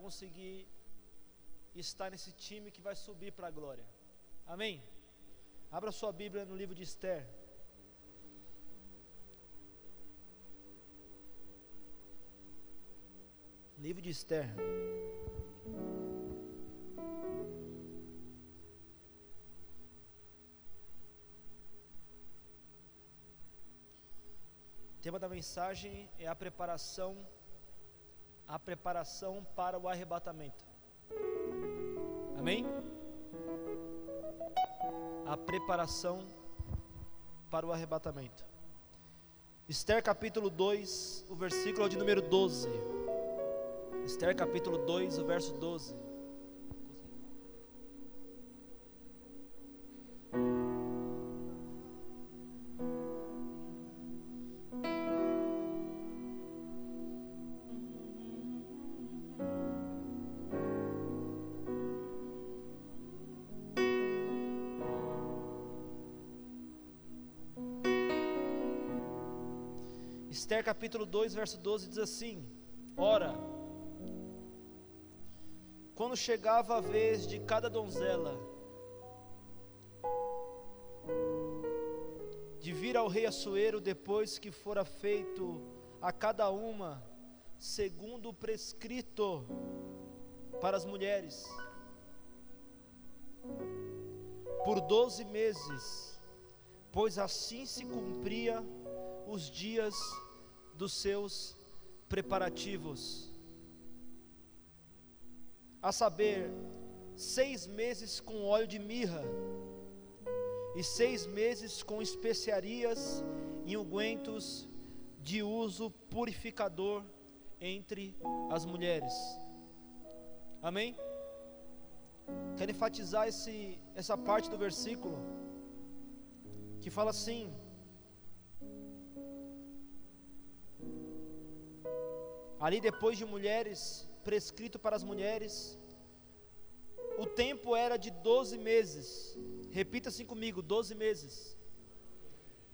conseguir estar nesse time que vai subir para a glória. Amém? Abra sua Bíblia no livro de Esther. Livro de Esther. O tema da mensagem é a preparação a preparação para o arrebatamento. Amém? A preparação para o arrebatamento. Esther capítulo 2, o versículo de número 12. Esther capítulo 2, o verso 12. Capítulo 2, verso 12 diz assim: Ora, quando chegava a vez de cada donzela de vir ao rei Assuero depois que fora feito a cada uma segundo o prescrito para as mulheres, por doze meses, pois assim se cumpria os dias dos seus preparativos. A saber, seis meses com óleo de mirra, e seis meses com especiarias e ungüentos de uso purificador entre as mulheres. Amém? Quero enfatizar esse, essa parte do versículo que fala assim: Ali depois de mulheres, prescrito para as mulheres, o tempo era de 12 meses. Repita assim comigo: 12 meses.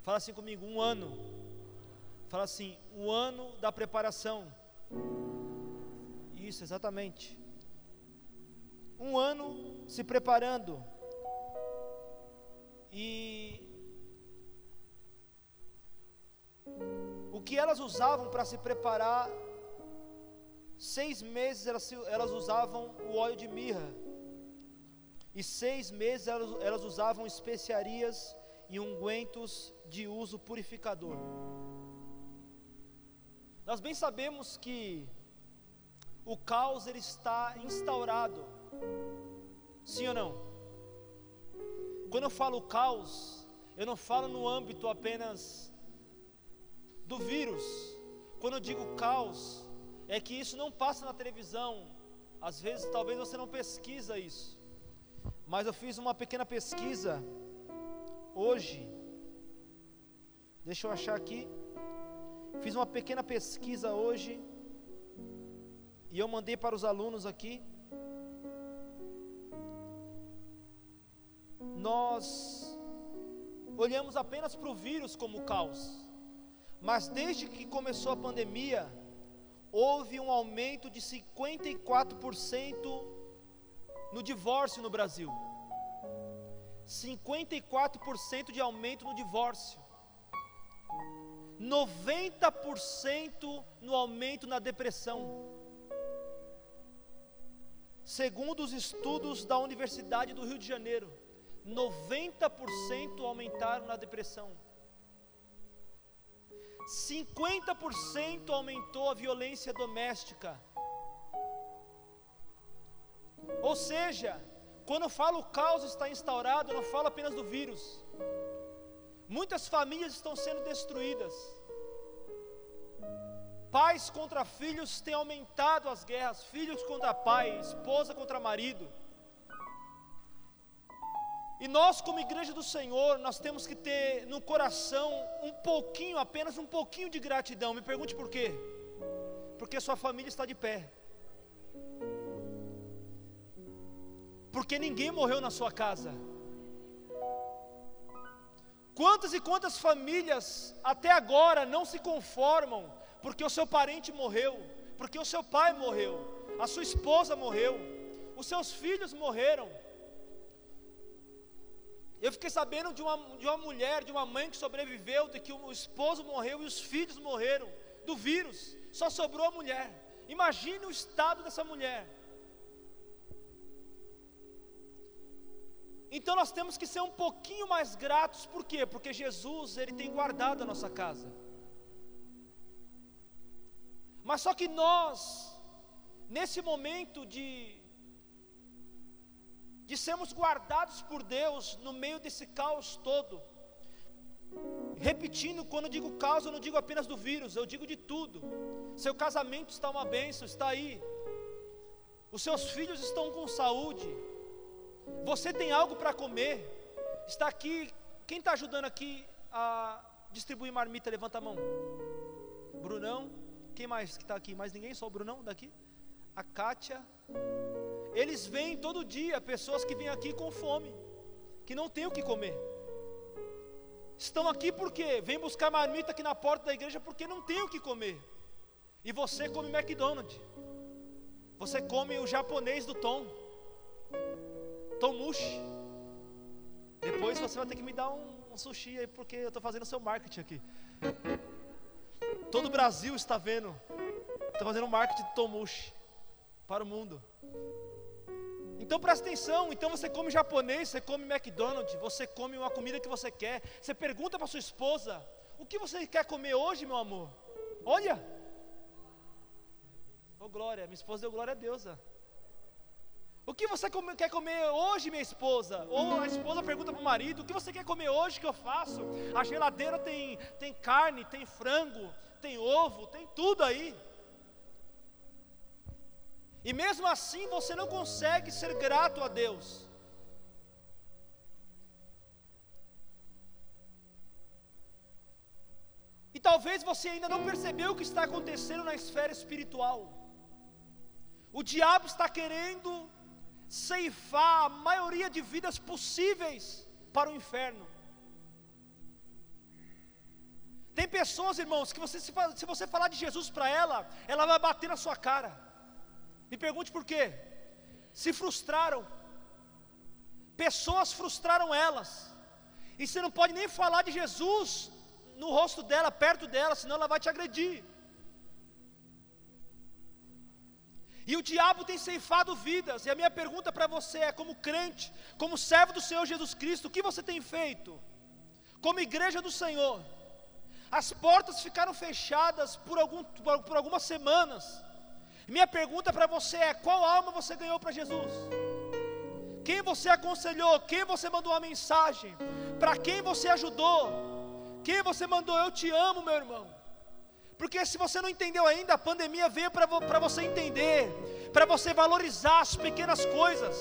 Fala assim comigo: um ano. Fala assim: o um ano da preparação. Isso, exatamente. Um ano se preparando. E o que elas usavam para se preparar Seis meses elas, elas usavam o óleo de mirra, e seis meses elas, elas usavam especiarias e ungüentos de uso purificador. Nós bem sabemos que o caos ele está instaurado, sim ou não? Quando eu falo caos, eu não falo no âmbito apenas do vírus. Quando eu digo caos, é que isso não passa na televisão. Às vezes, talvez você não pesquisa isso. Mas eu fiz uma pequena pesquisa hoje. Deixa eu achar aqui. Fiz uma pequena pesquisa hoje. E eu mandei para os alunos aqui. Nós olhamos apenas para o vírus como caos. Mas desde que começou a pandemia, houve um aumento de 54% no divórcio no Brasil. 54% de aumento no divórcio. 90% no aumento na depressão. Segundo os estudos da Universidade do Rio de Janeiro, 90% aumentaram na depressão. 50% aumentou a violência doméstica. Ou seja, quando eu falo o caos está instaurado, eu não falo apenas do vírus. Muitas famílias estão sendo destruídas. Pais contra filhos têm aumentado as guerras, filhos contra pai, esposa contra marido. E nós, como igreja do Senhor, nós temos que ter no coração um pouquinho, apenas um pouquinho de gratidão. Me pergunte por quê? Porque sua família está de pé. Porque ninguém morreu na sua casa. Quantas e quantas famílias até agora não se conformam porque o seu parente morreu, porque o seu pai morreu, a sua esposa morreu, os seus filhos morreram. Eu fiquei sabendo de uma, de uma mulher, de uma mãe que sobreviveu, de que o esposo morreu e os filhos morreram do vírus, só sobrou a mulher. Imagine o estado dessa mulher. Então nós temos que ser um pouquinho mais gratos, por quê? Porque Jesus, Ele tem guardado a nossa casa. Mas só que nós, nesse momento de de sermos guardados por Deus no meio desse caos todo. Repetindo, quando eu digo caos, eu não digo apenas do vírus, eu digo de tudo. Seu casamento está uma bênção, está aí. Os seus filhos estão com saúde. Você tem algo para comer. Está aqui. Quem está ajudando aqui a distribuir marmita? Levanta a mão. Brunão. Quem mais que está aqui? Mais ninguém? Só o Brunão daqui? A Kátia. Eles vêm todo dia, pessoas que vêm aqui com fome, que não têm o que comer. Estão aqui porque vêm buscar marmita aqui na porta da igreja porque não tem o que comer. E você come McDonald's. Você come o japonês do Tom. Tomushi. Depois você vai ter que me dar um, um sushi aí porque eu estou fazendo seu marketing aqui. Todo o Brasil está vendo. Estou fazendo marketing de Tomushi para o mundo. Então presta atenção, então você come japonês, você come McDonald's, você come uma comida que você quer. Você pergunta para sua esposa: "O que você quer comer hoje, meu amor?" Olha! Oh glória, minha esposa deu glória a Deus. O que você come, quer comer hoje, minha esposa? Ou a esposa pergunta para o marido: O que você quer comer hoje que eu faço? A geladeira tem, tem carne, tem frango, tem ovo, tem tudo aí. E mesmo assim você não consegue ser grato a Deus. E talvez você ainda não percebeu o que está acontecendo na esfera espiritual. O diabo está querendo ceifar a maioria de vidas possíveis para o inferno. Tem pessoas, irmãos, que você, se você falar de Jesus para ela, ela vai bater na sua cara. Me pergunte por quê? Se frustraram. Pessoas frustraram elas. E você não pode nem falar de Jesus no rosto dela, perto dela, senão ela vai te agredir. E o diabo tem ceifado vidas. E a minha pergunta para você é: como crente, como servo do Senhor Jesus Cristo, o que você tem feito? Como igreja do Senhor, as portas ficaram fechadas por, algum, por, algumas semanas. Minha pergunta para você é: qual alma você ganhou para Jesus? Quem você aconselhou? Quem você mandou uma mensagem? Para quem você ajudou? Quem você mandou? Eu te amo, meu irmão. Porque se você não entendeu ainda, a pandemia veio para você entender, para você valorizar as pequenas coisas.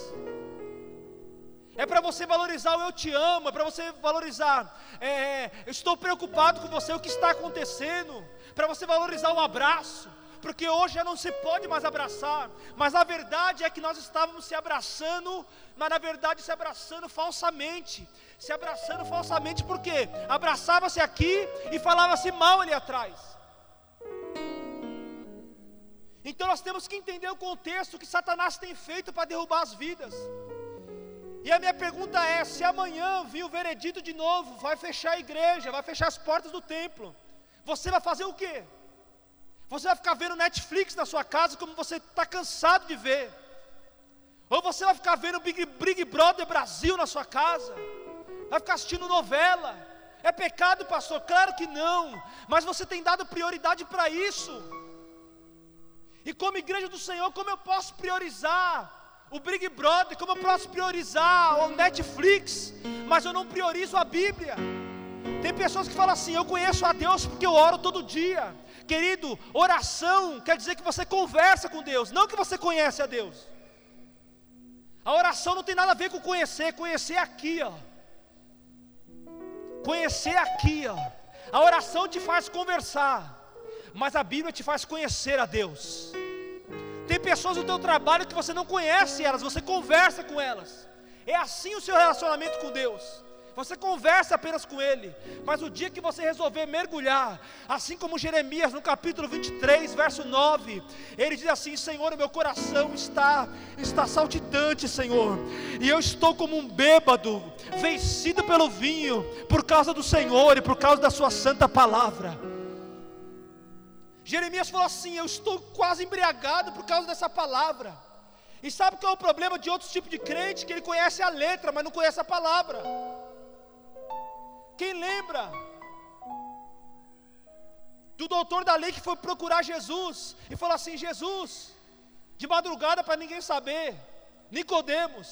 É para você valorizar o eu te amo, é para você valorizar, é, eu estou preocupado com você, o que está acontecendo, para você valorizar o abraço, porque hoje já não se pode mais abraçar, mas a verdade é que nós estávamos se abraçando, mas na verdade se abraçando falsamente, se abraçando falsamente, porque abraçava-se aqui e falava-se mal ali atrás. Então nós temos que entender o contexto que Satanás tem feito para derrubar as vidas. E a minha pergunta é: se amanhã vir o veredito de novo, vai fechar a igreja, vai fechar as portas do templo, você vai fazer o quê? Você vai ficar vendo Netflix na sua casa como você está cansado de ver. Ou você vai ficar vendo Big, Big Brother Brasil na sua casa. Vai ficar assistindo novela. É pecado, pastor? Claro que não. Mas você tem dado prioridade para isso. E como igreja do Senhor, como eu posso priorizar o Big Brother? Como eu posso priorizar o Netflix? Mas eu não priorizo a Bíblia. Tem pessoas que falam assim: eu conheço a Deus porque eu oro todo dia. Querido, oração quer dizer que você conversa com Deus, não que você conhece a Deus. A oração não tem nada a ver com conhecer, conhecer aqui, ó. Conhecer aqui, ó. A oração te faz conversar, mas a Bíblia te faz conhecer a Deus. Tem pessoas no teu trabalho que você não conhece elas, você conversa com elas. É assim o seu relacionamento com Deus. Você conversa apenas com Ele, mas o dia que você resolver mergulhar, assim como Jeremias no capítulo 23, verso 9, ele diz assim: Senhor, meu coração está, está saltitante, Senhor, e eu estou como um bêbado, vencido pelo vinho, por causa do Senhor e por causa da Sua santa palavra. Jeremias falou assim: Eu estou quase embriagado por causa dessa palavra. E sabe qual é o problema de outros tipos de crente? Que ele conhece a letra, mas não conhece a palavra. Quem lembra do doutor da lei que foi procurar Jesus e falou assim: Jesus, de madrugada para ninguém saber, Nicodemos,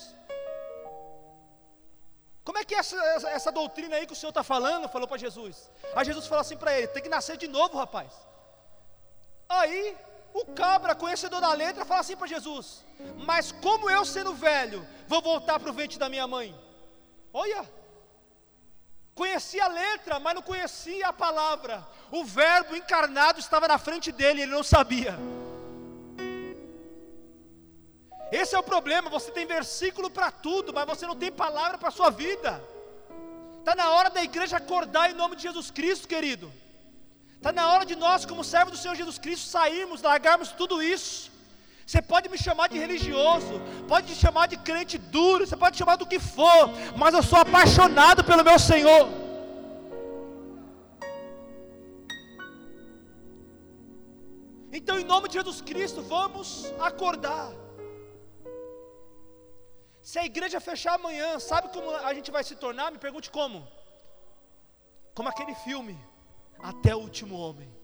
como é que é essa, essa, essa doutrina aí que o Senhor está falando? Falou para Jesus. Aí Jesus falou assim para ele: tem que nascer de novo, rapaz. Aí o cabra, conhecedor da letra, fala assim para Jesus: Mas como eu, sendo velho, vou voltar para o ventre da minha mãe? Olha, Conhecia a letra, mas não conhecia a palavra. O Verbo encarnado estava na frente dele, ele não sabia. Esse é o problema. Você tem versículo para tudo, mas você não tem palavra para a sua vida. Está na hora da igreja acordar em nome de Jesus Cristo, querido. Está na hora de nós, como servos do Senhor Jesus Cristo, sairmos, largarmos tudo isso você pode me chamar de religioso, pode me chamar de crente duro, você pode me chamar do que for, mas eu sou apaixonado pelo meu Senhor. Então, em nome de Jesus Cristo, vamos acordar. Se a igreja fechar amanhã, sabe como a gente vai se tornar? Me pergunte como. Como aquele filme, Até o Último Homem.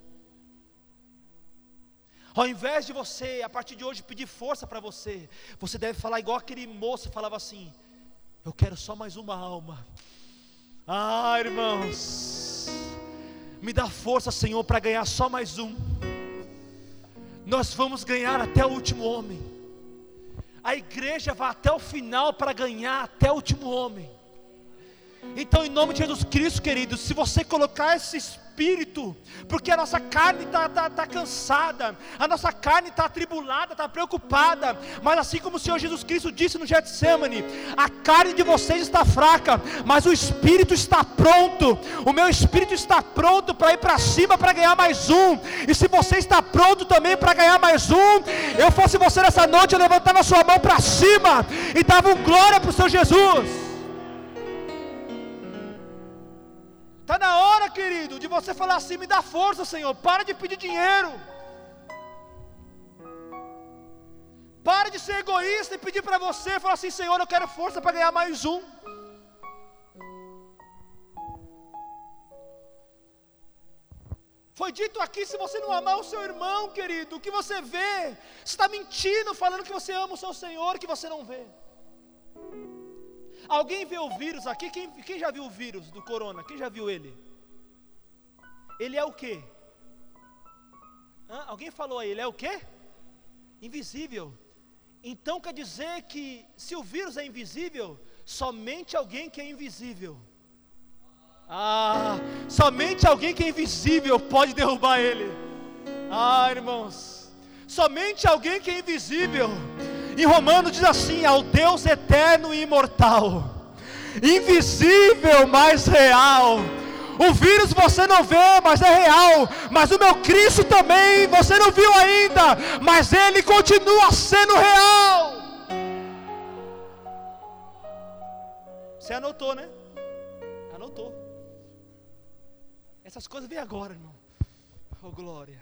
Ao invés de você, a partir de hoje, pedir força para você, você deve falar igual aquele moço falava assim: Eu quero só mais uma alma. Ah, irmãos, me dá força, Senhor, para ganhar só mais um. Nós vamos ganhar até o último homem. A igreja vai até o final para ganhar até o último homem. Então, em nome de Jesus Cristo, querido, se você colocar esse espírito, porque a nossa carne está tá, tá cansada, a nossa carne está atribulada, está preocupada, mas assim como o Senhor Jesus Cristo disse no Getsemane, a carne de vocês está fraca, mas o espírito está pronto, o meu espírito está pronto para ir para cima para ganhar mais um, e se você está pronto também para ganhar mais um, eu fosse você nessa noite, eu levantava sua mão para cima e dava um glória para o Senhor Jesus. Está na hora, querido, de você falar assim: me dá força, Senhor. Para de pedir dinheiro. Para de ser egoísta e pedir para você, falar assim: Senhor, eu quero força para ganhar mais um. Foi dito aqui: se você não amar o seu irmão, querido, o que você vê? Você está mentindo, falando que você ama o seu Senhor, que você não vê. Alguém vê o vírus aqui? Quem, quem já viu o vírus do corona? Quem já viu ele? Ele é o que? Alguém falou aí, ele é o que? Invisível. Então quer dizer que se o vírus é invisível, somente alguém que é invisível. Ah, somente alguém que é invisível pode derrubar ele. Ah, irmãos, somente alguém que é invisível em Romanos diz assim: ao Deus eterno e imortal, invisível, mas real. O vírus você não vê, mas é real. Mas o meu Cristo também você não viu ainda, mas ele continua sendo real. Você anotou, né? Anotou. Essas coisas vêm agora, irmão. Oh, glória.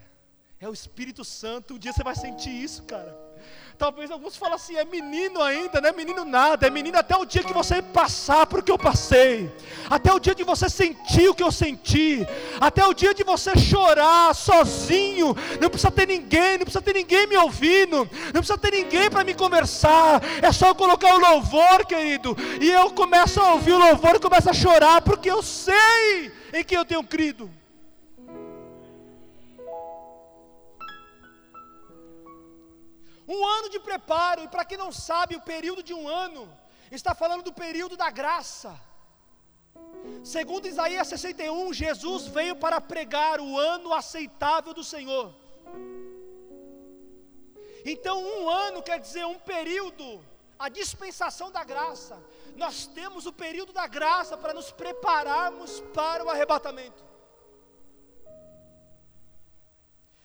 É o Espírito Santo. Um dia você vai sentir isso, cara. Talvez alguns falem assim: é menino ainda, não é menino nada, é menino até o dia que você passar por que eu passei, até o dia de você sentir o que eu senti, até o dia de você chorar sozinho, não precisa ter ninguém, não precisa ter ninguém me ouvindo, não precisa ter ninguém para me conversar, é só colocar o louvor, querido, e eu começo a ouvir o louvor e começo a chorar, porque eu sei em que eu tenho crido. Um ano de preparo, e para quem não sabe, o período de um ano está falando do período da graça. Segundo Isaías 61, Jesus veio para pregar o ano aceitável do Senhor. Então, um ano quer dizer um período a dispensação da graça, nós temos o período da graça para nos prepararmos para o arrebatamento.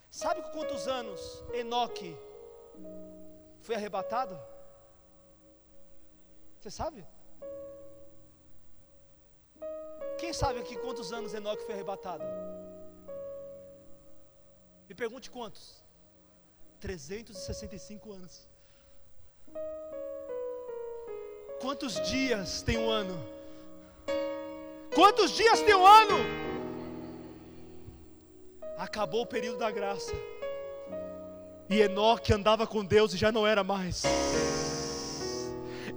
Sabe quantos anos Enoque foi arrebatado? Você sabe? Quem sabe aqui quantos anos Enoque foi arrebatado? Me pergunte quantos? 365 anos. Quantos dias tem um ano? Quantos dias tem um ano? Acabou o período da graça. E Enoque andava com Deus e já não era mais.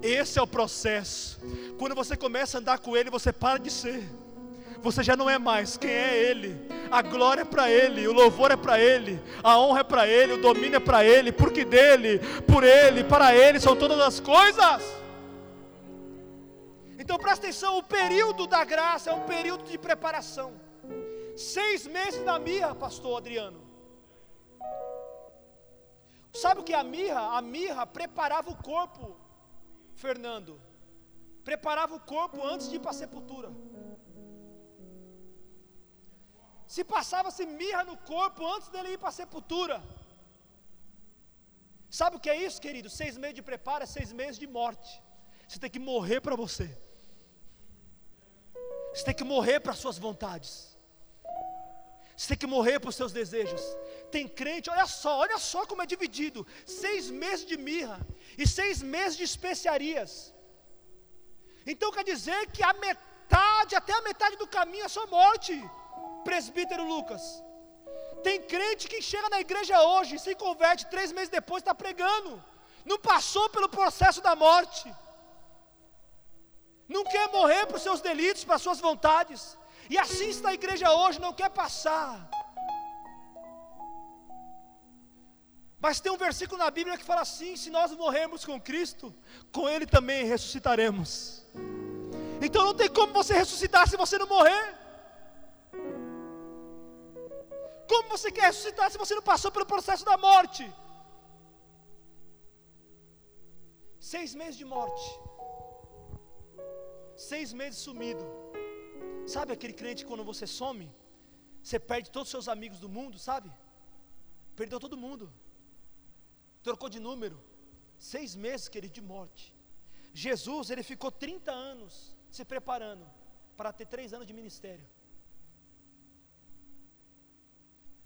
Esse é o processo. Quando você começa a andar com Ele, você para de ser. Você já não é mais quem é Ele. A glória é para Ele, o louvor é para Ele, a honra é para Ele, o domínio é para Ele, porque dele, por Ele, para Ele são todas as coisas. Então presta atenção: o período da graça é um período de preparação. Seis meses na mirra, pastor Adriano. Sabe o que é a mirra? A mirra preparava o corpo, Fernando. Preparava o corpo antes de ir para a sepultura. Se passava-se mirra no corpo antes dele ir para a sepultura. Sabe o que é isso, querido? Seis meses de preparo é seis meses de morte. Você tem que morrer para você. Você tem que morrer para as suas vontades. Você tem que morrer para os seus desejos. Tem crente, olha só, olha só como é dividido: seis meses de mirra e seis meses de especiarias. Então quer dizer que a metade, até a metade do caminho é só morte, presbítero Lucas. Tem crente que chega na igreja hoje, se converte, três meses depois está pregando, não passou pelo processo da morte, não quer morrer para os seus delitos, para as suas vontades, e assim está a igreja hoje, não quer passar. Mas tem um versículo na Bíblia que fala assim: se nós morrermos com Cristo, com Ele também ressuscitaremos. Então não tem como você ressuscitar se você não morrer. Como você quer ressuscitar se você não passou pelo processo da morte? Seis meses de morte, seis meses sumido. Sabe aquele crente que quando você some, você perde todos os seus amigos do mundo, sabe? Perdeu todo mundo, trocou de número. Seis meses, querido, de morte. Jesus, ele ficou 30 anos se preparando para ter três anos de ministério.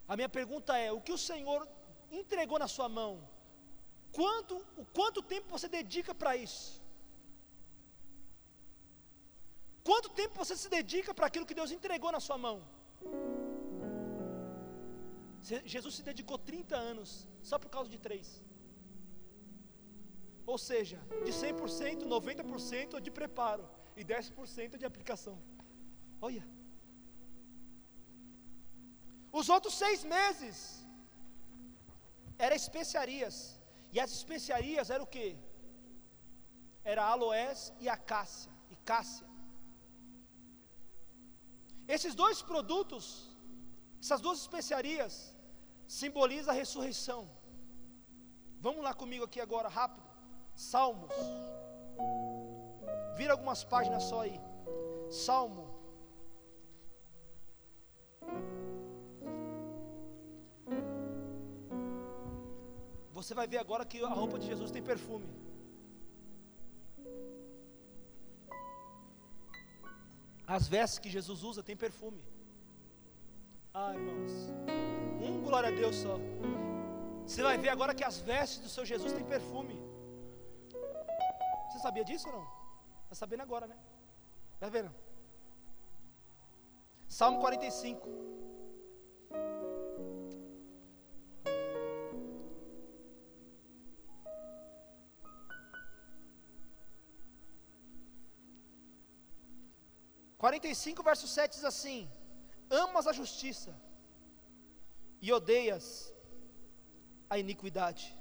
A minha pergunta é: o que o Senhor entregou na sua mão? Quanto, o quanto tempo você dedica para isso? Quanto tempo você se dedica para aquilo que Deus entregou na sua mão? Jesus se dedicou 30 anos só por causa de três. Ou seja, de 100%, 90% de preparo e 10% de aplicação. Olha. Os outros seis meses eram especiarias. E as especiarias eram o que? Era aloés e acácia, e cássia. Esses dois produtos, essas duas especiarias, simbolizam a ressurreição. Vamos lá comigo aqui agora, rápido. Salmos. Vira algumas páginas só aí. Salmo. Você vai ver agora que a roupa de Jesus tem perfume. As vestes que Jesus usa tem perfume. Ah, irmãos. Um glória a Deus só. Você vai ver agora que as vestes do seu Jesus têm perfume. Você sabia disso ou não? Está sabendo agora, né? Vai vendo? Salmo 45. 45, verso 7 diz assim: Amas a justiça e odeias a iniquidade.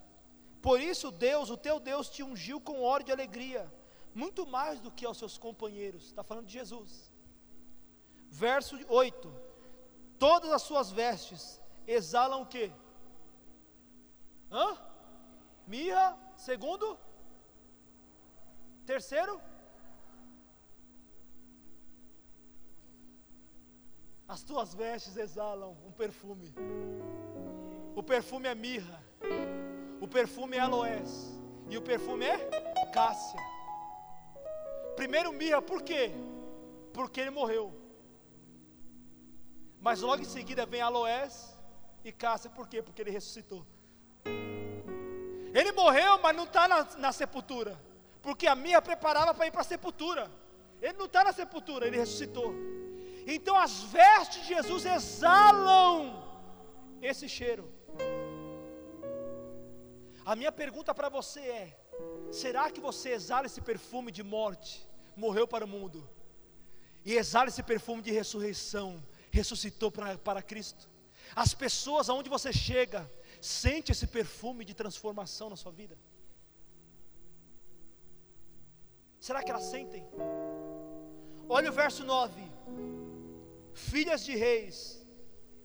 Por isso, Deus, o teu Deus, te ungiu com óleo de alegria, muito mais do que aos seus companheiros. Está falando de Jesus. Verso 8: Todas as suas vestes exalam o que? Hã? Mirra, segundo Terceiro, as tuas vestes exalam um perfume. O perfume é mirra, o perfume é aloés e o perfume é cássia. Primeiro mirra, por quê? Porque ele morreu. Mas logo em seguida vem aloés e cássia, por quê? Porque ele ressuscitou. Ele morreu, mas não está na, na, sepultura, porque a mirra preparava para ir para a sepultura. Ele não está na sepultura, ele ressuscitou. Então as vestes de Jesus exalam esse cheiro. A minha pergunta para você é: será que você exala esse perfume de morte, morreu para o mundo, e exala esse perfume de ressurreição, ressuscitou para, para Cristo? As pessoas aonde você chega, sente esse perfume de transformação na sua vida? Será que elas sentem? Olha o verso 9 filhas de reis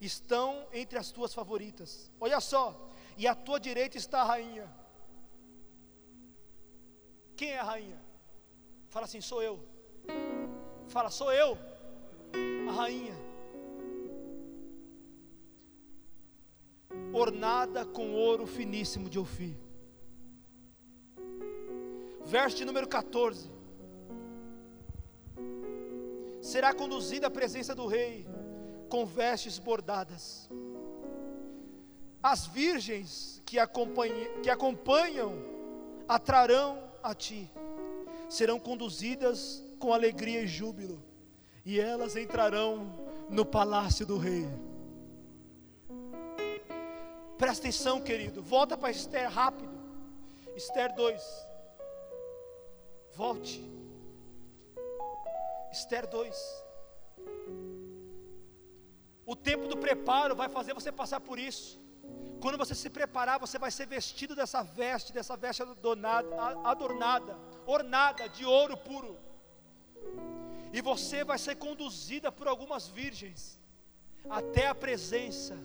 estão entre as tuas favoritas. Olha só, e à tua direita está a rainha. Quem é a rainha? Fala assim: sou eu. Fala, sou eu, a rainha. Ornada com ouro finíssimo de Ofir. Verso número 14 será conduzida à presença do rei com vestes bordadas. As virgens que, que acompanham atrarão a ti, serão conduzidas com alegria e júbilo, e elas entrarão no palácio do rei. Presta atenção, querido. Volta para Esther rápido. Esther 2. Volte. Esther 2. O tempo do preparo vai fazer você passar por isso. Quando você se preparar, você vai ser vestido dessa veste, dessa veste adornada, adornada, ornada de ouro puro. E você vai ser conduzida por algumas virgens até a presença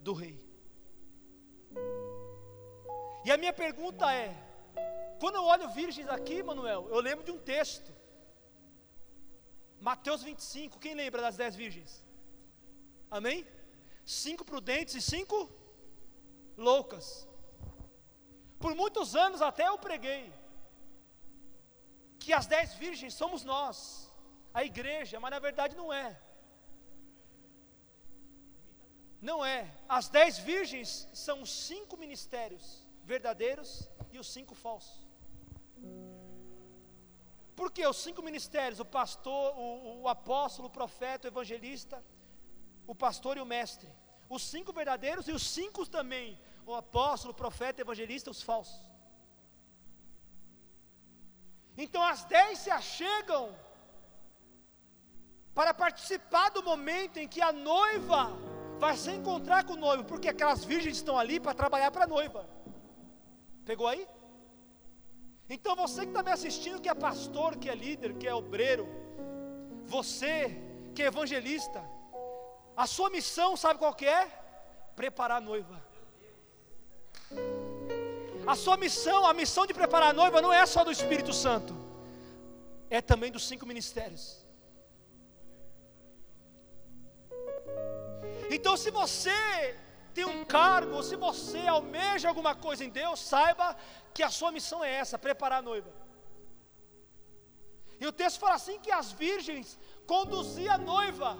do rei. E a minha pergunta é: quando eu olho virgens aqui, Manuel, eu lembro de um texto Mateus 25, quem lembra das dez virgens? Amém? Cinco prudentes e cinco loucas. Por muitos anos até eu preguei que as dez virgens somos nós, a igreja, mas na verdade não é. Não é. As dez virgens são os cinco ministérios verdadeiros e os cinco falsos. Porque os cinco ministérios, o pastor, o, o apóstolo, o profeta, o evangelista, o pastor e o mestre. Os cinco verdadeiros e os cinco também, o apóstolo, o profeta, o evangelista, os falsos. Então as dez se achegam para participar do momento em que a noiva vai se encontrar com o noivo, porque aquelas virgens estão ali para trabalhar para a noiva. Pegou aí? Então você que está me assistindo, que é pastor, que é líder, que é obreiro, você que é evangelista, a sua missão, sabe qual que é? Preparar a noiva. A sua missão, a missão de preparar a noiva não é só do Espírito Santo, é também dos cinco ministérios. Então, se você tem um cargo, ou se você almeja alguma coisa em Deus, saiba que a sua missão é essa: preparar a noiva. E o texto fala assim: que as virgens conduziam a noiva.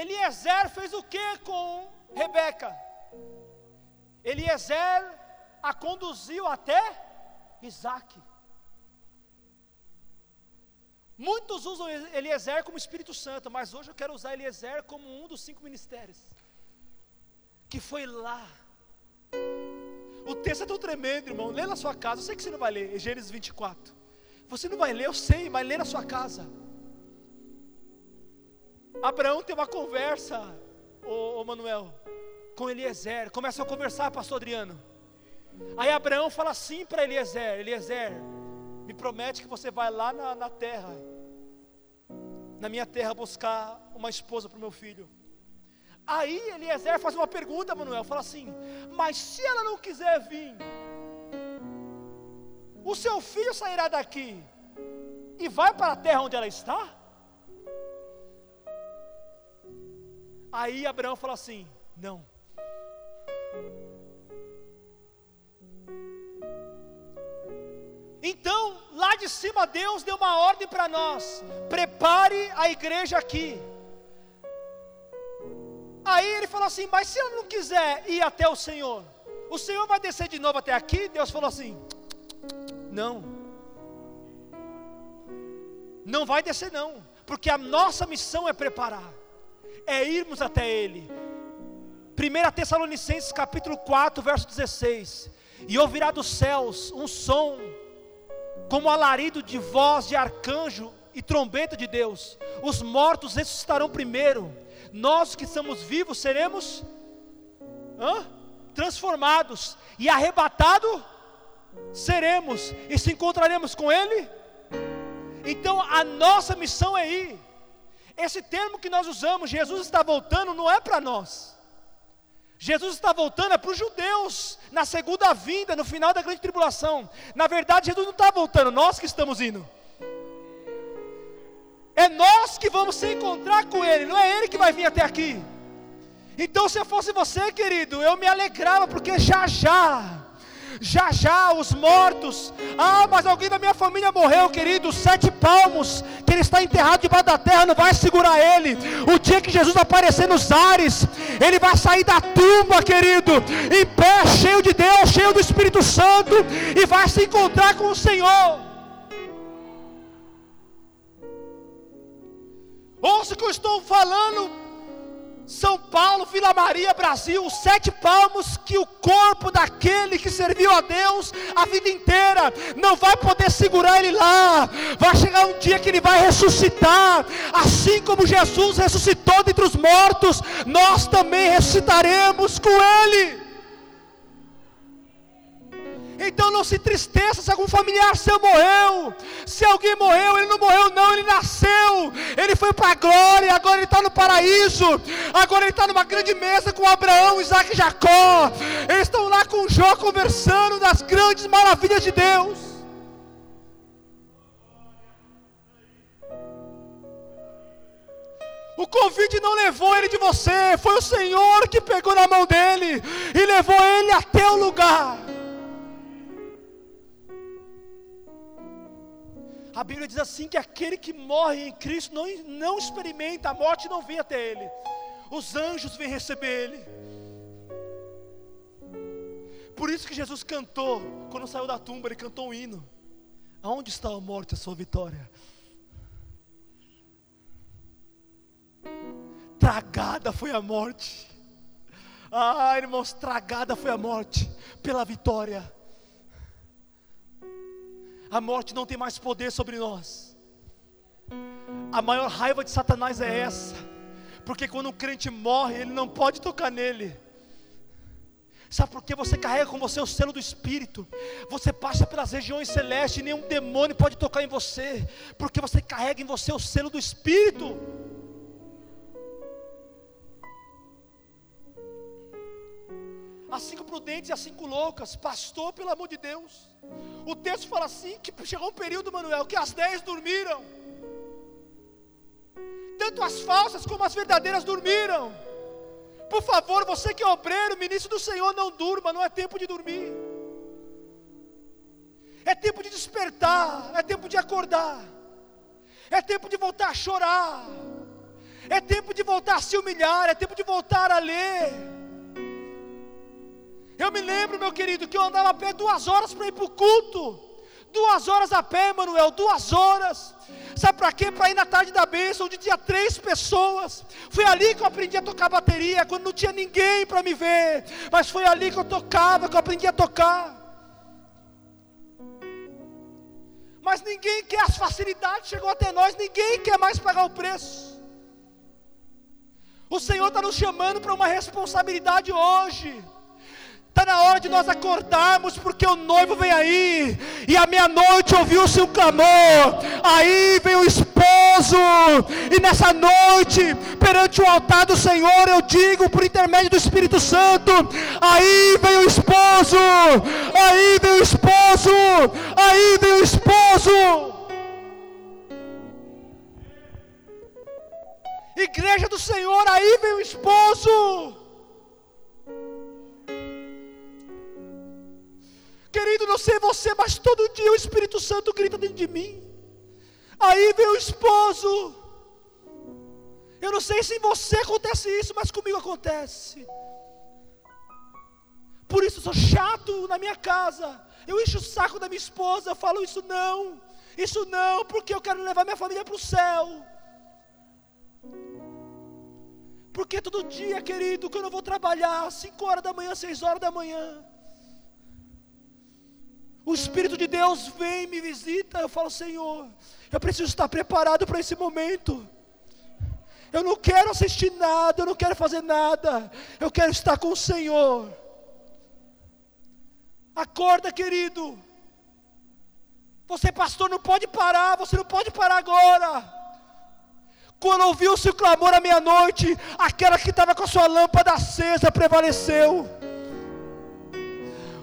Eliezer fez o que com Rebeca? Eliezer a conduziu até Isaac. Muitos usam Eliezer como Espírito Santo, mas hoje eu quero usar Eliezer como um dos cinco ministérios. Que foi lá. O texto é tão tremendo, irmão. Lê na sua casa. Eu sei que você não vai ler. Gênesis 24. Você não vai ler, eu sei, mas lê na sua casa. Abraão tem uma conversa, ô, ô Manuel, com Eliezer. Começa a conversar, pastor Adriano. Aí Abraão fala assim para Eliezer: Eliezer, me promete que você vai lá na, na terra, na minha terra, buscar uma esposa para o meu filho. Aí Eliezer faz uma pergunta, Manuel, fala assim: Mas se ela não quiser vir, o seu filho sairá daqui e vai para a terra onde ela está? Aí Abraão fala assim: Não. De cima, Deus deu uma ordem para nós: prepare a igreja aqui. Aí ele falou assim: Mas se eu não quiser ir até o Senhor, o Senhor vai descer de novo até aqui? Deus falou assim: Não, não vai descer, não, porque a nossa missão é preparar, é irmos até Ele. 1 Tessalonicenses capítulo 4, verso 16: E ouvirá dos céus um som como alarido de voz de arcanjo e trombeta de Deus. Os mortos ressuscitarão primeiro. Nós que estamos vivos seremos hã? transformados e arrebatados seremos e se encontraremos com Ele. Então a nossa missão é ir. Esse termo que nós usamos, Jesus está voltando, não é para nós. Jesus está voltando é para os judeus, na segunda vinda, no final da grande tribulação. Na verdade, Jesus não está voltando, nós que estamos indo. É nós que vamos se encontrar com Ele, não é Ele que vai vir até aqui. Então, se eu fosse você, querido, eu me alegrava, porque já já já já os mortos. Ah, mas alguém da minha família morreu, querido. Sete palmos, que ele está enterrado debaixo da terra, não vai segurar ele. O dia que Jesus aparecer nos ares, ele vai sair da tumba, querido, em pé, cheio de Deus, cheio do Espírito Santo, e vai se encontrar com o Senhor. Ouça o que eu estou falando são Paulo, Vila Maria, Brasil, os sete palmos que o corpo daquele que serviu a Deus a vida inteira não vai poder segurar ele lá. Vai chegar um dia que ele vai ressuscitar, assim como Jesus ressuscitou dentre os mortos, nós também ressuscitaremos com ele. Então não se tristeça se algum familiar seu morreu. Se alguém morreu, ele não morreu, não, ele nasceu. Ele foi para a glória, agora ele está no paraíso. Agora ele está numa grande mesa com Abraão, Isaac e Jacó. Eles estão lá com Jó conversando das grandes maravilhas de Deus. O convite não levou ele de você, foi o Senhor que pegou na mão dele e levou ele até o lugar. A Bíblia diz assim: que aquele que morre em Cristo não, não experimenta, a morte não vem até ele, os anjos vêm receber ele. Por isso que Jesus cantou, quando saiu da tumba, ele cantou um hino: Aonde está a morte, a sua vitória? Tragada foi a morte. Ah, irmãos, tragada foi a morte pela vitória a morte não tem mais poder sobre nós. A maior raiva de Satanás é essa, porque quando um crente morre, ele não pode tocar nele. Sabe por que você carrega com você o selo do Espírito? Você passa pelas regiões celestes e nenhum demônio pode tocar em você, porque você carrega em você o selo do Espírito. As cinco prudentes e as cinco loucas, pastor, pelo amor de Deus. O texto fala assim: que chegou um período, Manuel, que as dez dormiram. Tanto as falsas como as verdadeiras dormiram. Por favor, você que é obreiro, ministro do Senhor, não durma, não é tempo de dormir. É tempo de despertar, é tempo de acordar. É tempo de voltar a chorar. É tempo de voltar a se humilhar, é tempo de voltar a ler. Eu me lembro, meu querido, que eu andava a pé duas horas para ir para o culto. Duas horas a pé, Manuel, duas horas. Sabe para quê? Para ir na tarde da bênção, onde tinha três pessoas. Foi ali que eu aprendi a tocar bateria, quando não tinha ninguém para me ver. Mas foi ali que eu tocava, que eu aprendi a tocar. Mas ninguém quer as facilidades, chegou até nós, ninguém quer mais pagar o preço. O Senhor está nos chamando para uma responsabilidade hoje. Está na hora de nós acordarmos, porque o noivo vem aí, e à meia-noite ouviu-se um clamor, aí vem o esposo. E nessa noite, perante o altar do Senhor, eu digo por intermédio do Espírito Santo: aí vem o esposo, aí vem o esposo, aí vem o esposo. Igreja do Senhor, aí vem o esposo. Querido, não sei você, mas todo dia o Espírito Santo grita dentro de mim. Aí vem o esposo. Eu não sei se em você acontece isso, mas comigo acontece. Por isso eu sou chato na minha casa. Eu encho o saco da minha esposa, eu falo isso não, isso não, porque eu quero levar minha família para o céu. Porque todo dia, querido, quando eu vou trabalhar, 5 horas da manhã, 6 horas da manhã, o Espírito de Deus vem me visita, eu falo, Senhor, eu preciso estar preparado para esse momento. Eu não quero assistir nada, eu não quero fazer nada, eu quero estar com o Senhor. Acorda, querido. Você, pastor, não pode parar, você não pode parar agora. Quando ouviu-se o clamor à meia-noite, aquela que estava com a sua lâmpada acesa prevaleceu.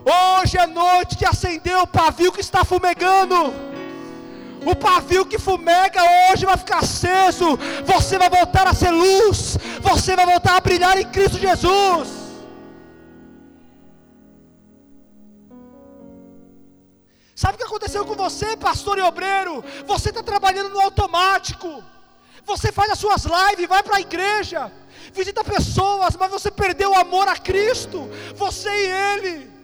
Hoje é noite de acender o pavio que está fumegando. O pavio que fumega hoje vai ficar aceso. Você vai voltar a ser luz. Você vai voltar a brilhar em Cristo Jesus. Sabe o que aconteceu com você, pastor e obreiro? Você está trabalhando no automático. Você faz as suas lives, vai para a igreja, visita pessoas, mas você perdeu o amor a Cristo, você e Ele.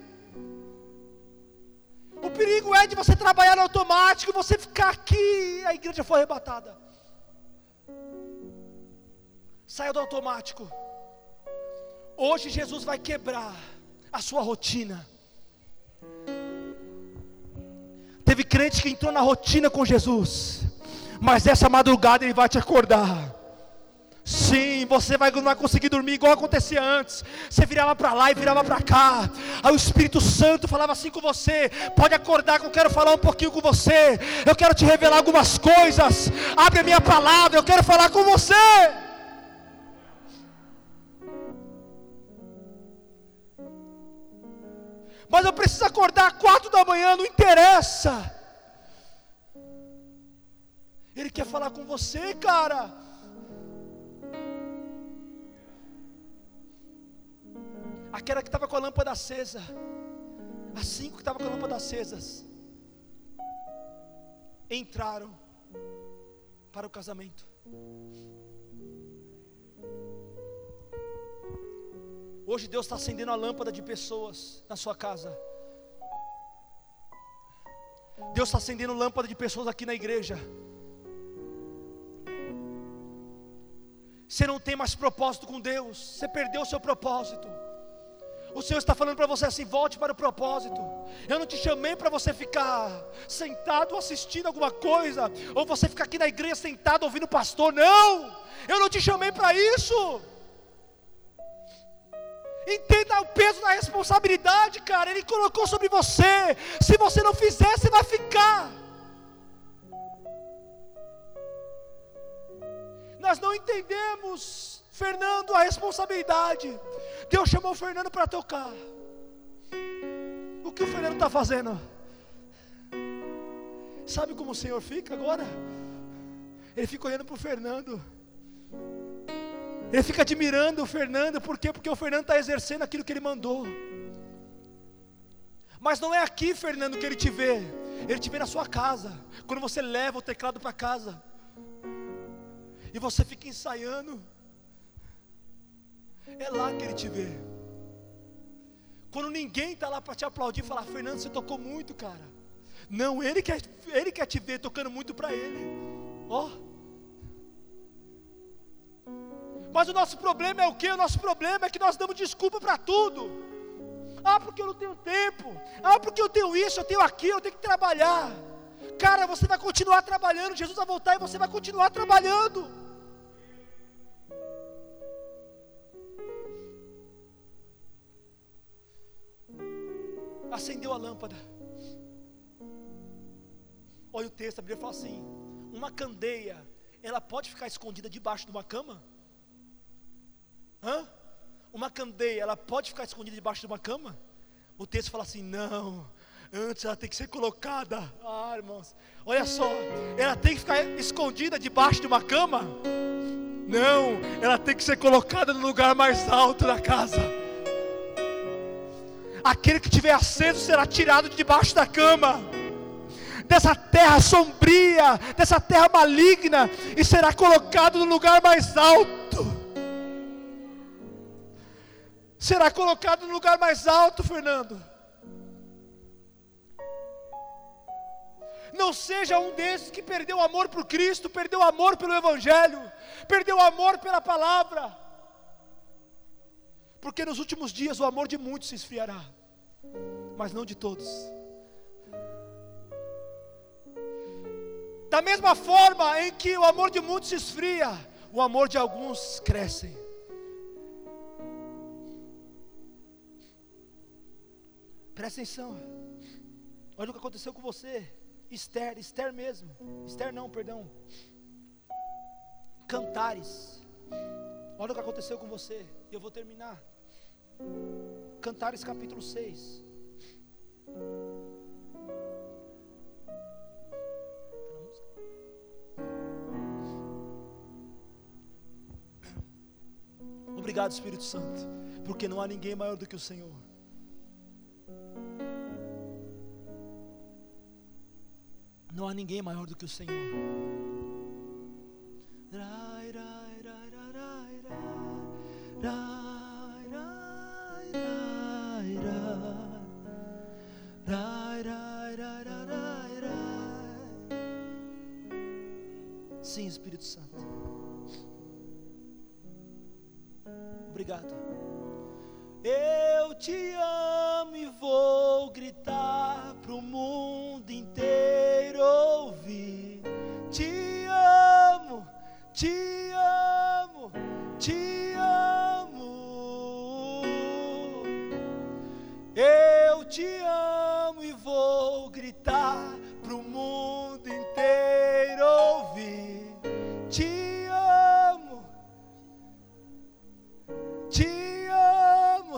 O perigo é de você trabalhar no automático e você ficar aqui, a igreja foi arrebatada. Saia do automático. Hoje Jesus vai quebrar a sua rotina. Teve crente que entrou na rotina com Jesus mas essa madrugada Ele vai te acordar. Sim, você vai, não vai conseguir dormir igual acontecia antes. Você virava para lá e virava para cá. Aí o Espírito Santo falava assim com você: Pode acordar que eu quero falar um pouquinho com você. Eu quero te revelar algumas coisas. Abre a minha palavra, eu quero falar com você. Mas eu preciso acordar quatro da manhã, não interessa. Ele quer falar com você, cara. Aquela que estava com a lâmpada acesa, as cinco que estavam com a lâmpada acesas, entraram para o casamento. Hoje Deus está acendendo a lâmpada de pessoas na sua casa. Deus está acendendo lâmpada de pessoas aqui na igreja. Você não tem mais propósito com Deus, você perdeu o seu propósito. O Senhor está falando para você assim: volte para o propósito. Eu não te chamei para você ficar sentado assistindo alguma coisa, ou você ficar aqui na igreja sentado ouvindo o pastor. Não, eu não te chamei para isso. Entenda o peso da responsabilidade, cara. Ele colocou sobre você. Se você não fizer, você vai ficar. Nós não entendemos, Fernando, a responsabilidade. Deus chamou o Fernando para tocar. O que o Fernando está fazendo? Sabe como o Senhor fica agora? Ele fica olhando para o Fernando. Ele fica admirando o Fernando, por quê? Porque o Fernando está exercendo aquilo que ele mandou. Mas não é aqui, Fernando, que ele te vê. Ele te vê na sua casa. Quando você leva o teclado para casa e você fica ensaiando, é lá que Ele te vê. Quando ninguém está lá para te aplaudir e falar, Fernando, você tocou muito, cara. Não, Ele quer, ele quer te ver tocando muito para Ele. Ó. Oh. Mas o nosso problema é o que? O nosso problema é que nós damos desculpa para tudo. Ah, porque eu não tenho tempo. Ah, porque eu tenho isso, eu tenho aquilo, eu tenho que trabalhar. Cara, você vai continuar trabalhando. Jesus vai voltar e você vai continuar trabalhando. Acendeu a lâmpada. Olha o texto, a Bíblia fala assim: uma candeia, ela pode ficar escondida debaixo de uma cama? Hã? Uma candeia, ela pode ficar escondida debaixo de uma cama? O texto fala assim: não, antes ela tem que ser colocada. Ah, irmãos, olha só, ela tem que ficar escondida debaixo de uma cama? Não, ela tem que ser colocada no lugar mais alto da casa. Aquele que tiver acesso será tirado de debaixo da cama, dessa terra sombria, dessa terra maligna, e será colocado no lugar mais alto. Será colocado no lugar mais alto, Fernando. Não seja um desses que perdeu o amor por Cristo, perdeu o amor pelo Evangelho, perdeu o amor pela palavra. Porque nos últimos dias o amor de muitos se esfriará, mas não de todos. Da mesma forma em que o amor de muitos se esfria, o amor de alguns cresce. Presta atenção. Olha o que aconteceu com você. Esther, Esther mesmo. Esther não, perdão. Cantares. Olha o que aconteceu com você. E eu vou terminar. Cantares capítulo 6. Obrigado, Espírito Santo, porque não há ninguém maior do que o Senhor. Não há ninguém maior do que o Senhor. Sim, Espírito Santo. Obrigado. Eu te amo e vou gritar para o mundo inteiro ouvir. Te amo, te amo,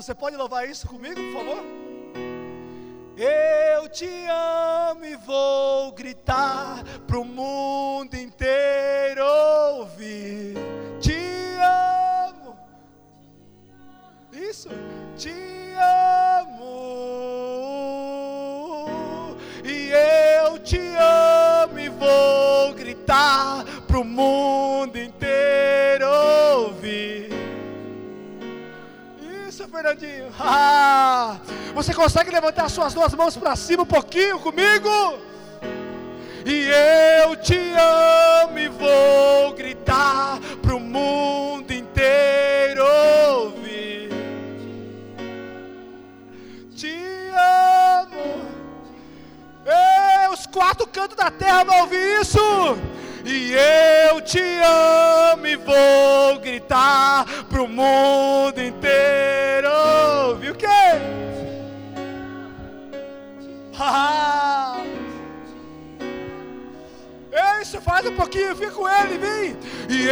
Você pode louvar isso comigo, por favor? Eu te amo e vou gritar para o mundo Ah, você consegue levantar suas duas mãos para cima um pouquinho comigo? E eu te amo e vou gritar para o mundo inteiro ouvir. Te amo. Ei, os quatro cantos da terra vão ouvir isso. E eu te amo e vou gritar para o mundo inteiro Ah! Isso, faz um pouquinho, fica com ele, vem. E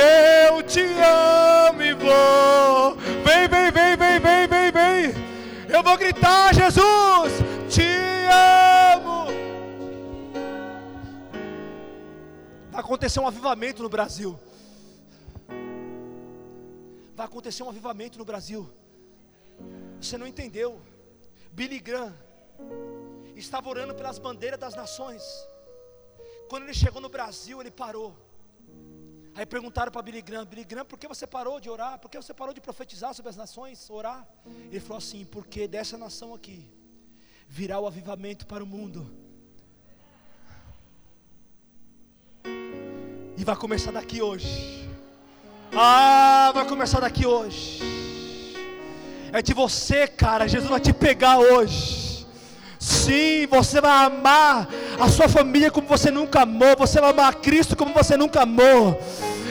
eu te amo e vou. Vem, vem, vem, vem, vem, vem, vem. Eu vou gritar, Jesus, te amo. Vai acontecer um avivamento no Brasil. Vai acontecer um avivamento no Brasil. Você não entendeu? Billy Graham estava orando pelas bandeiras das nações. Quando ele chegou no Brasil, ele parou. Aí perguntaram para Billy Graham, Billy Graham, por que você parou de orar? Por que você parou de profetizar sobre as nações, orar? Ele falou assim, porque dessa nação aqui virá o avivamento para o mundo. E vai começar daqui hoje. Ah, vai começar daqui hoje. É de você, cara. Jesus vai te pegar hoje. Sim, você vai amar a sua família como você nunca amou. Você vai amar Cristo como você nunca amou.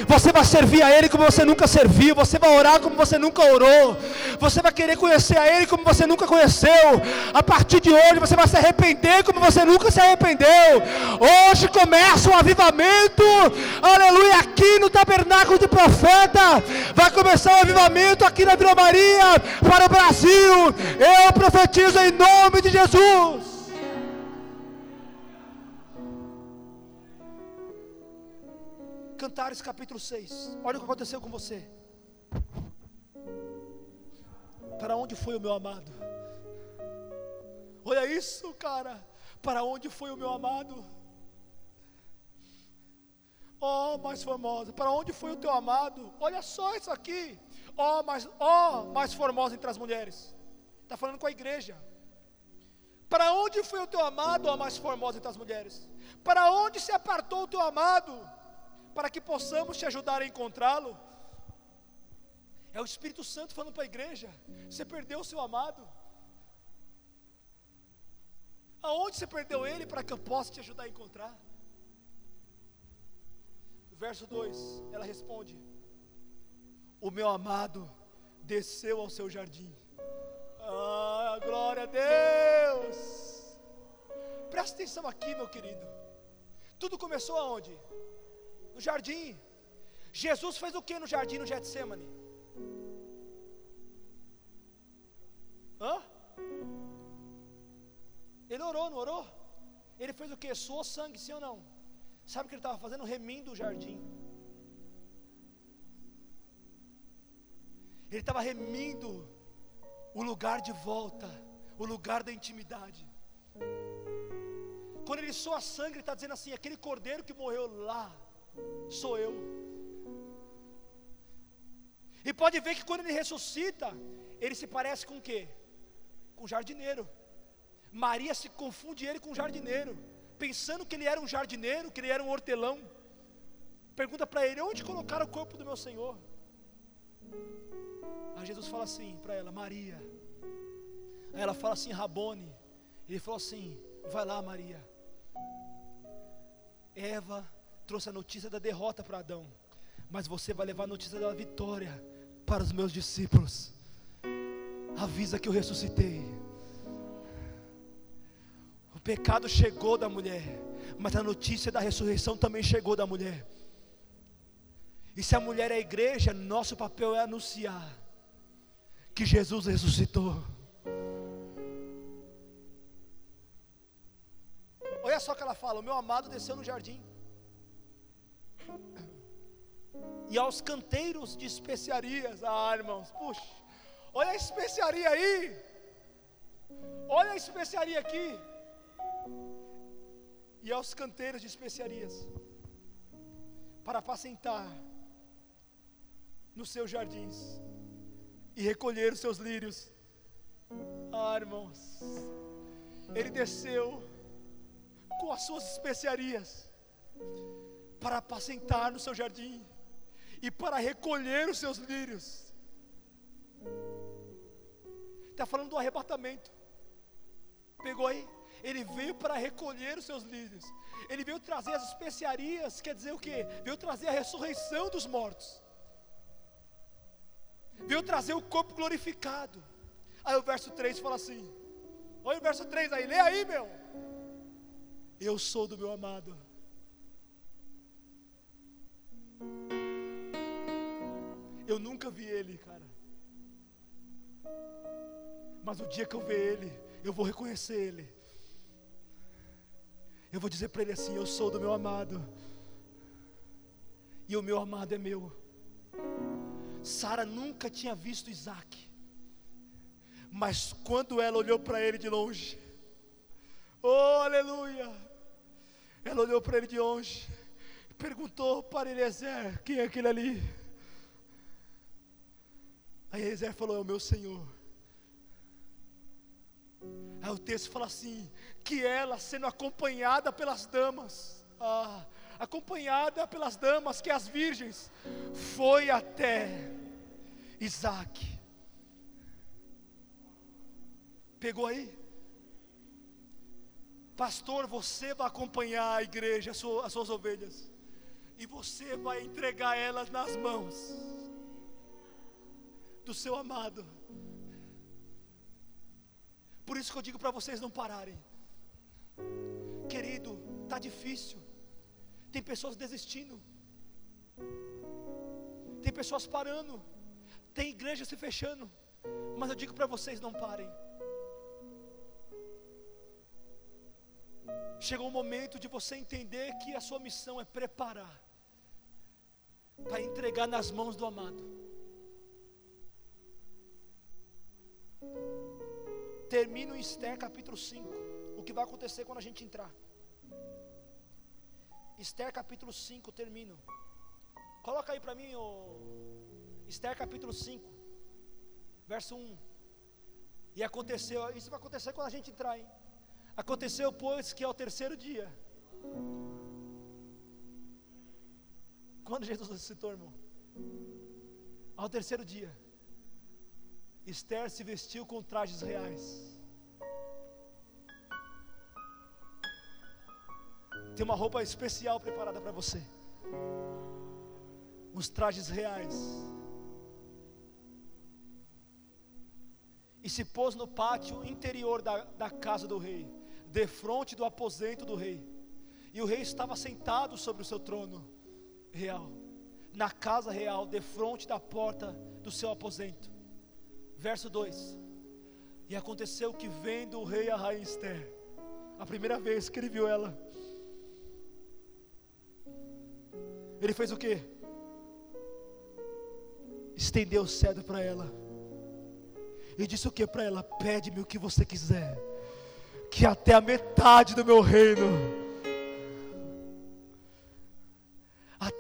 Você vai servir a Ele como você nunca serviu. Você vai orar como você nunca orou. Você vai querer conhecer a Ele como você nunca conheceu. A partir de hoje você vai se arrepender como você nunca se arrependeu. Hoje começa um avivamento. Aleluia. Aqui no tabernáculo de profeta. Vai começar um avivamento aqui na Vila Maria para o Brasil. Eu profetizo em nome de Jesus. Cantares capítulo 6. Olha o que aconteceu com você. Para onde foi o meu amado? Olha isso, cara. Para onde foi o meu amado? Oh, mais formosa. Para onde foi o teu amado? Olha só isso aqui. Oh, mais, oh, mais formosa entre as mulheres. Está falando com a igreja. Para onde foi o teu amado, ó mais formosa entre as mulheres? Para onde se apartou o teu amado? Para que possamos te ajudar a encontrá-lo. É o Espírito Santo falando para a igreja: você perdeu o seu amado. Aonde você perdeu ele para que eu possa te ajudar a encontrar? verso 2, ela responde: O meu amado desceu ao seu jardim. Ah, glória a Deus! Presta atenção aqui, meu querido. Tudo começou aonde? Jardim. Jesus fez o que no jardim no Getsemane? Hã? Ele orou, não orou? Ele fez o que? Suou sangue, sim ou não? Sabe o que ele estava fazendo? Remindo o jardim. Ele estava remindo o lugar de volta, o lugar da intimidade. Quando ele soa sangue, ele está dizendo assim: aquele cordeiro que morreu lá, sou eu. E pode ver que quando ele ressuscita, ele se parece com o quê? Com o jardineiro. Maria se confunde ele com o jardineiro, pensando que ele era um jardineiro, que ele era um hortelão. Pergunta para ele: onde colocaram o corpo do meu Senhor? Aí Jesus fala assim para ela: Maria. Aí ela fala assim: Rabone. Ele falou assim: vai lá, Maria. Eva trouxe a notícia da derrota para Adão, mas você vai levar a notícia da vitória para os meus discípulos. Avisa que eu ressuscitei. O pecado chegou da mulher, mas a notícia da ressurreição também chegou da mulher. E se a mulher é a igreja, nosso papel é anunciar que Jesus ressuscitou. Olha só que ela fala: O meu amado desceu no jardim e aos canteiros de especiarias. Ah, irmãos, puxa, olha a especiaria aí, olha a especiaria aqui, e aos canteiros de especiarias, para apacentar nos seus jardins e recolher os seus lírios. Ah, irmãos, ele desceu com as suas especiarias para apacentar no seu jardim e para recolher os seus lírios. Está falando do arrebatamento. Pegou aí? Ele veio para recolher os seus lírios. Ele veio trazer as especiarias, quer dizer o que? Veio trazer a ressurreição dos mortos. Veio trazer o corpo glorificado. Aí o verso 3 fala assim: Olha o verso 3 aí, lê aí, meu. Eu sou do meu amado Eu nunca vi ele, cara. Mas o dia que eu ver ele, eu vou reconhecer ele. Eu vou dizer para ele assim: Eu sou do meu amado. E o meu amado é meu. Sara nunca tinha visto Isaac. Mas quando ela olhou para ele de longe, oh aleluia! Ela olhou para ele de longe perguntou para Eliezer: Quem é aquele ali? Aí Eliezer falou: É o meu Senhor. Aí o texto fala assim: Que ela, sendo acompanhada pelas damas, ah, acompanhada pelas damas, que as virgens, foi até Isaac. Pegou aí? Pastor, você vai acompanhar a igreja, as suas ovelhas. E você vai entregar elas nas mãos do seu amado. Por isso que eu digo para vocês não pararem. Querido, tá difícil. Tem pessoas desistindo. Tem pessoas parando. Tem igreja se fechando. Mas eu digo para vocês não parem. Chegou o momento de você entender que a sua missão é preparar para entregar nas mãos do amado. Termino em Esther capítulo 5. O que vai acontecer quando a gente entrar? Esther capítulo 5, termino. Coloca aí para mim, o Esther capítulo 5, verso 1. E aconteceu, isso vai acontecer quando a gente entrar, hein? Aconteceu, pois, que ao terceiro dia, quando Jesus ressuscitou, irmão, ao terceiro dia, Esther se vestiu com trajes reais. Tem uma roupa especial preparada para você. Os trajes reais. E se pôs no pátio interior da, da casa do rei, de frente do aposento do rei. E o rei estava sentado sobre o seu trono real, na casa real, de frente da porta do seu aposento. Verso 2: E aconteceu que, vendo o rei a rainha Esther, a primeira vez que ele viu ela, ele fez o que? Estendeu o cedro para ela, e disse o que para ela? Pede-me o que você quiser, que até a metade do meu reino,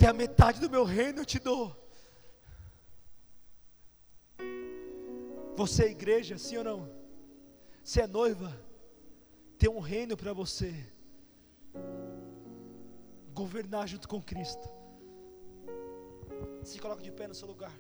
até a metade do meu reino eu te dou. Você é igreja, sim ou não? Você é noiva, tem um reino para você governar junto com Cristo. Se coloca de pé no seu lugar.